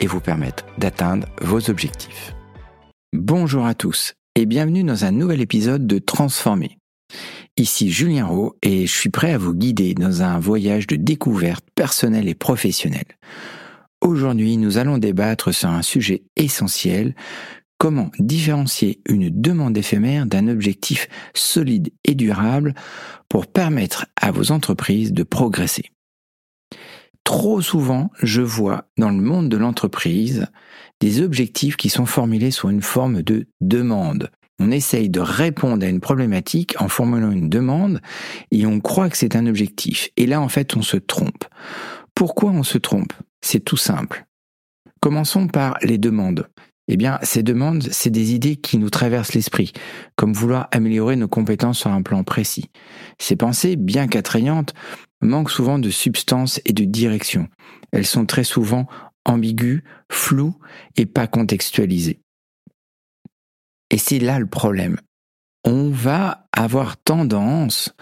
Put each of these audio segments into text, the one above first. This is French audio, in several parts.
et vous permettre d'atteindre vos objectifs. Bonjour à tous et bienvenue dans un nouvel épisode de Transformer. Ici Julien Rowe et je suis prêt à vous guider dans un voyage de découverte personnelle et professionnelle. Aujourd'hui, nous allons débattre sur un sujet essentiel, comment différencier une demande éphémère d'un objectif solide et durable pour permettre à vos entreprises de progresser. Trop souvent, je vois dans le monde de l'entreprise des objectifs qui sont formulés sous une forme de demande. On essaye de répondre à une problématique en formulant une demande et on croit que c'est un objectif. Et là, en fait, on se trompe. Pourquoi on se trompe? C'est tout simple. Commençons par les demandes. Eh bien, ces demandes, c'est des idées qui nous traversent l'esprit, comme vouloir améliorer nos compétences sur un plan précis. Ces pensées, bien qu'attrayantes, manquent souvent de substance et de direction. Elles sont très souvent ambiguës, floues et pas contextualisées. Et c'est là le problème. On va avoir tendance,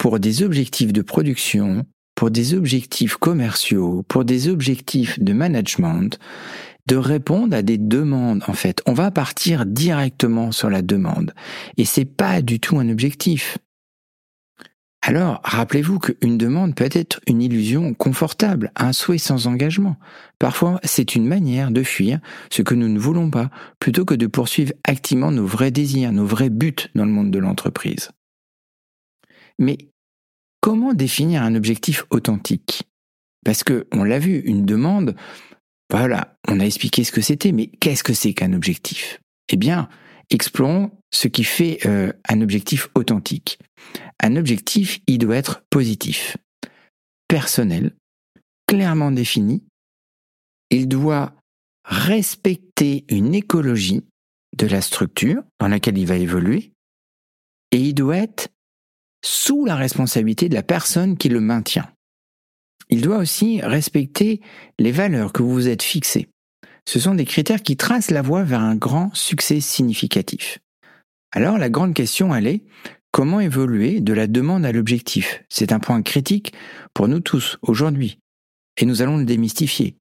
pour des objectifs de production, pour des objectifs commerciaux, pour des objectifs de management, de répondre à des demandes en fait. On va partir directement sur la demande et c'est pas du tout un objectif. Alors, rappelez-vous qu'une demande peut être une illusion confortable, un souhait sans engagement. Parfois, c'est une manière de fuir ce que nous ne voulons pas, plutôt que de poursuivre activement nos vrais désirs, nos vrais buts dans le monde de l'entreprise. Mais comment définir un objectif authentique? Parce que, on l'a vu, une demande, voilà, on a expliqué ce que c'était, mais qu'est-ce que c'est qu'un objectif? Eh bien, explorons ce qui fait euh, un objectif authentique. Un objectif, il doit être positif, personnel, clairement défini. Il doit respecter une écologie de la structure dans laquelle il va évoluer et il doit être sous la responsabilité de la personne qui le maintient. Il doit aussi respecter les valeurs que vous vous êtes fixées. Ce sont des critères qui tracent la voie vers un grand succès significatif. Alors la grande question, elle est, comment évoluer de la demande à l'objectif? C'est un point critique pour nous tous aujourd'hui. Et nous allons le démystifier.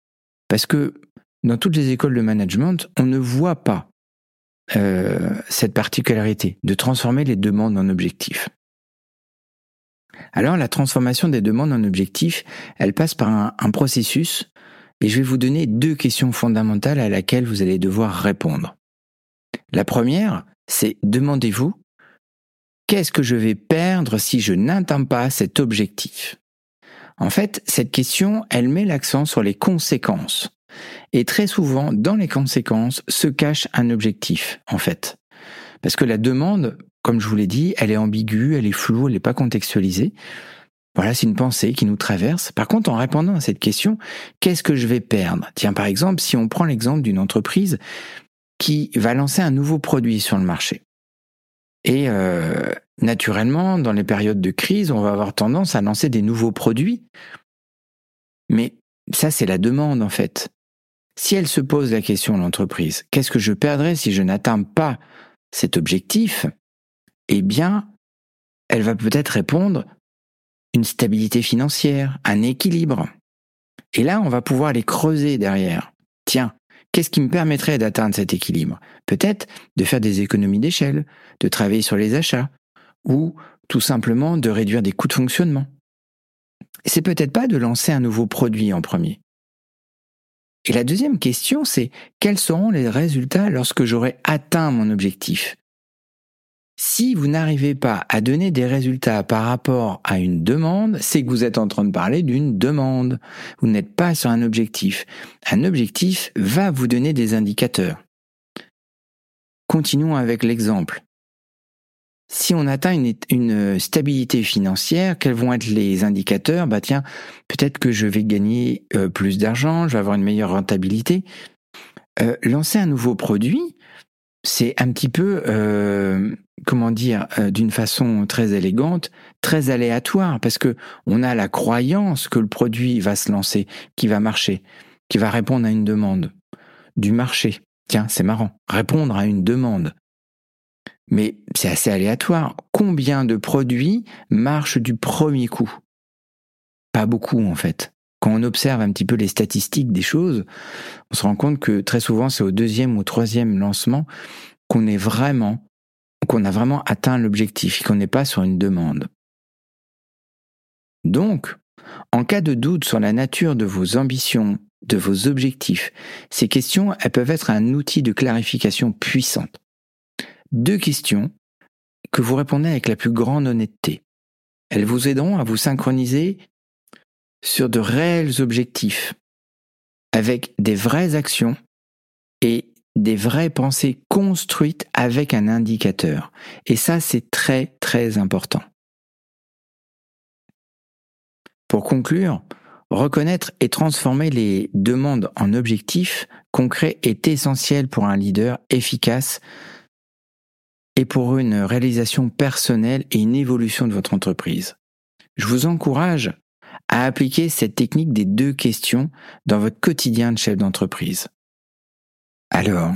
Parce que dans toutes les écoles de management, on ne voit pas euh, cette particularité de transformer les demandes en objectifs. Alors la transformation des demandes en objectifs, elle passe par un, un processus et je vais vous donner deux questions fondamentales à laquelle vous allez devoir répondre. La première, c'est demandez-vous qu'est-ce que je vais perdre si je n'atteins pas cet objectif? En fait, cette question, elle met l'accent sur les conséquences. Et très souvent, dans les conséquences, se cache un objectif, en fait. Parce que la demande, comme je vous l'ai dit, elle est ambiguë, elle est floue, elle n'est pas contextualisée. Voilà, c'est une pensée qui nous traverse. Par contre, en répondant à cette question, qu'est-ce que je vais perdre? Tiens, par exemple, si on prend l'exemple d'une entreprise qui va lancer un nouveau produit sur le marché. Et euh, naturellement, dans les périodes de crise, on va avoir tendance à lancer des nouveaux produits. Mais ça, c'est la demande, en fait. Si elle se pose la question, l'entreprise, qu'est-ce que je perdrai si je n'atteins pas cet objectif? Eh bien, elle va peut-être répondre une stabilité financière, un équilibre. Et là, on va pouvoir les creuser derrière. Tiens, qu'est-ce qui me permettrait d'atteindre cet équilibre? Peut-être de faire des économies d'échelle, de travailler sur les achats, ou tout simplement de réduire des coûts de fonctionnement. C'est peut-être pas de lancer un nouveau produit en premier. Et la deuxième question, c'est quels seront les résultats lorsque j'aurai atteint mon objectif? Si vous n'arrivez pas à donner des résultats par rapport à une demande, c'est que vous êtes en train de parler d'une demande. Vous n'êtes pas sur un objectif. Un objectif va vous donner des indicateurs. Continuons avec l'exemple. Si on atteint une, stabilité financière, quels vont être les indicateurs? Bah tiens, peut-être que je vais gagner euh, plus d'argent, je vais avoir une meilleure rentabilité. Euh, lancer un nouveau produit, c'est un petit peu, euh, comment dire, euh, d'une façon très élégante, très aléatoire, parce que on a la croyance que le produit va se lancer, qui va marcher, qui va répondre à une demande du marché. Tiens, c'est marrant, répondre à une demande. Mais c'est assez aléatoire. Combien de produits marchent du premier coup? Pas beaucoup en fait. Quand on observe un petit peu les statistiques des choses, on se rend compte que très souvent c'est au deuxième ou troisième lancement qu'on est vraiment, qu'on a vraiment atteint l'objectif et qu'on n'est pas sur une demande. Donc, en cas de doute sur la nature de vos ambitions, de vos objectifs, ces questions, elles peuvent être un outil de clarification puissante. Deux questions que vous répondez avec la plus grande honnêteté. Elles vous aideront à vous synchroniser sur de réels objectifs, avec des vraies actions et des vraies pensées construites avec un indicateur. Et ça, c'est très, très important. Pour conclure, reconnaître et transformer les demandes en objectifs concrets est essentiel pour un leader efficace et pour une réalisation personnelle et une évolution de votre entreprise. Je vous encourage à appliquer cette technique des deux questions dans votre quotidien de chef d'entreprise. Alors,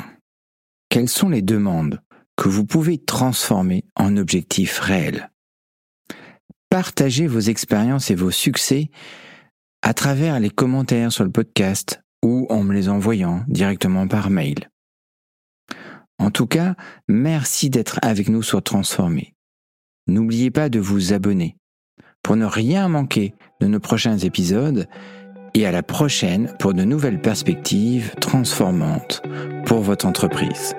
quelles sont les demandes que vous pouvez transformer en objectifs réels? Partagez vos expériences et vos succès à travers les commentaires sur le podcast ou en me les envoyant directement par mail. En tout cas, merci d'être avec nous sur Transformer. N'oubliez pas de vous abonner pour ne rien manquer de nos prochains épisodes et à la prochaine pour de nouvelles perspectives transformantes pour votre entreprise.